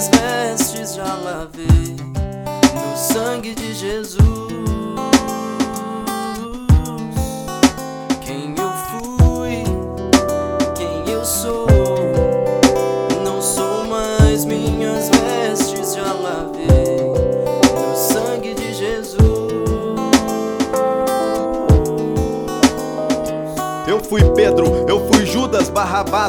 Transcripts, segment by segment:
minhas vestes já lavei no sangue de Jesus.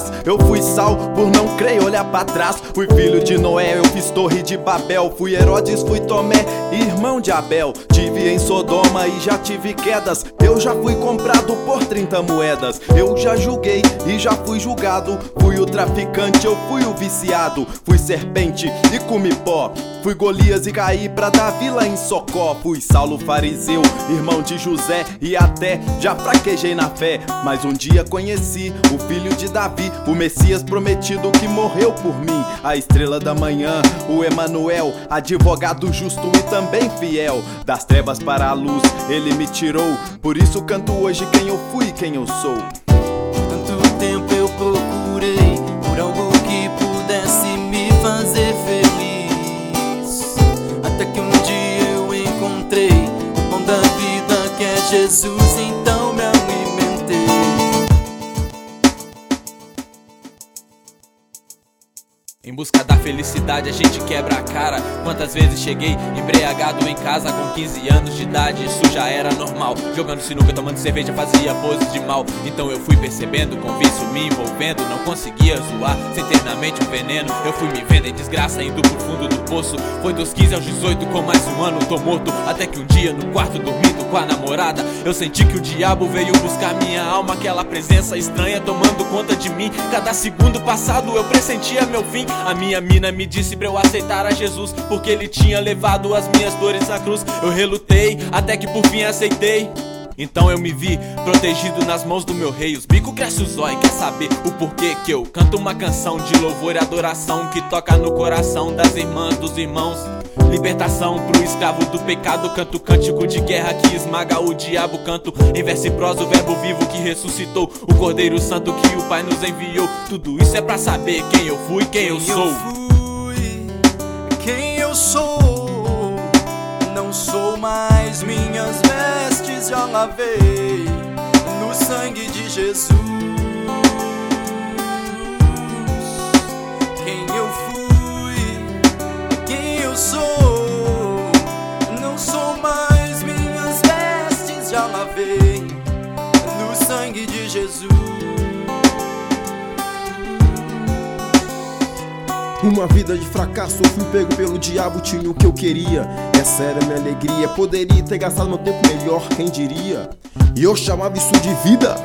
Barrabás, eu fui Sal por não crer olhar para trás. Fui filho de Noé, eu fiz torre de Babel, fui Herodes, fui Tomé, irmão de Abel. Tive em Sodoma e já tive quedas. Eu já fui comprado por 30 moedas. Eu já julguei e já fui julgado. Fui o traficante, eu fui o viciado. Fui serpente e comi pó. Fui Golias e caí pra Davi lá em Socó. Fui Saulo fariseu, irmão de José e até já fraquejei na fé. Mas um dia conheci o filho de Davi, o Messias prometido que morreu por mim. A estrela da manhã, o Emanuel, advogado justo e também fiel. Das trevas para a luz, ele me tirou. Por isso canto hoje quem eu fui e quem eu sou. Tanto tempo eu procurei por algo que pudesse me fazer feliz. Até que um dia eu encontrei o pão da vida que é Jesus, então Em busca da felicidade a gente quebra a cara. Quantas vezes cheguei embriagado em casa com 15 anos de idade, isso já era normal. Jogando sinuca, tomando cerveja, fazia poses de mal. Então eu fui percebendo, com vício me envolvendo. Não conseguia zoar sem ter na mente um veneno. Eu fui me vendo em desgraça, indo pro fundo do poço. Foi dos 15 aos 18, com mais um ano tô morto. Até que um dia no quarto dormindo com a namorada, eu senti que o diabo veio buscar minha alma. Aquela presença estranha tomando conta de mim. Cada segundo passado eu pressentia meu fim. A minha mina me disse pra eu aceitar a Jesus, porque ele tinha levado as minhas dores na cruz. Eu relutei, até que por fim aceitei. Então eu me vi protegido nas mãos do meu rei. Os bico cresce o zóio, quer saber o porquê que eu canto uma canção de louvor e adoração que toca no coração das irmãs, dos irmãos. Libertação pro escravo do pecado, canto cântico de guerra que esmaga o diabo. Canto em verso e prosa o verbo vivo que ressuscitou, o Cordeiro Santo que o Pai nos enviou. Tudo isso é pra saber quem eu fui, quem eu sou. fui, quem eu sou. Não sou mais minhas vestes, já lavei no sangue de Jesus. Quem eu fui, quem eu sou. Uma vida de fracasso, fui pego pelo diabo, tinha o que eu queria. Essa era minha alegria, poderia ter gastado meu tempo melhor, quem diria? E eu chamava isso de vida.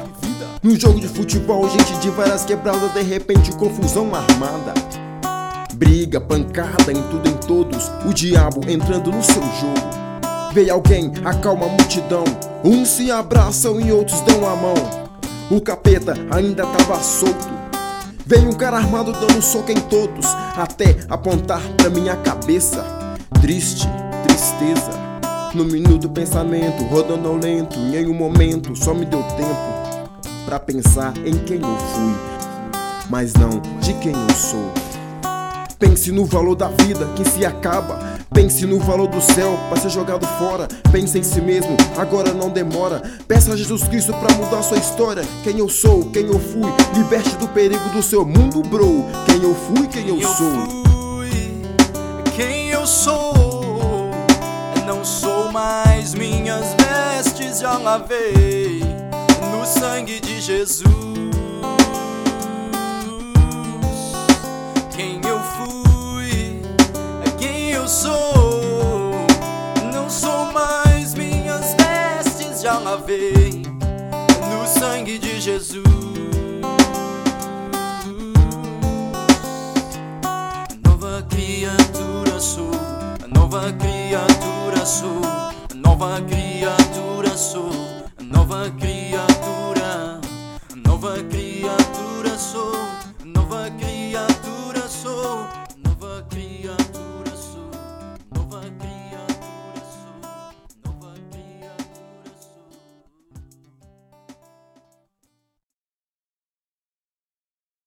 No jogo de futebol, gente de várias quebradas, de repente confusão armada. Briga, pancada em tudo em todos, o diabo entrando no seu jogo. Veio alguém, acalma a multidão, uns se abraçam e outros dão a mão. O capeta ainda tava solto. Veio um cara armado dando soco em todos, até apontar pra minha cabeça. Triste, tristeza. No minuto pensamento, rodando ao lento, em um momento só me deu tempo pra pensar em quem eu fui, mas não de quem eu sou. Pense no valor da vida que se acaba. Pense no valor do céu para ser jogado fora. Pense em si mesmo, agora não demora. Peça a Jesus Cristo para mudar sua história. Quem eu sou, quem eu fui, liberte do perigo do seu mundo, bro. Quem eu fui, quem eu sou. fui, quem eu sou. Não sou mais minhas vestes, já lavei no sangue de Jesus. Quem eu fui, eu sou. Não sou mais minhas vestes, já lavei no sangue de Jesus. Nova criatura sou, nova criatura sou, nova criatura sou, nova criatura.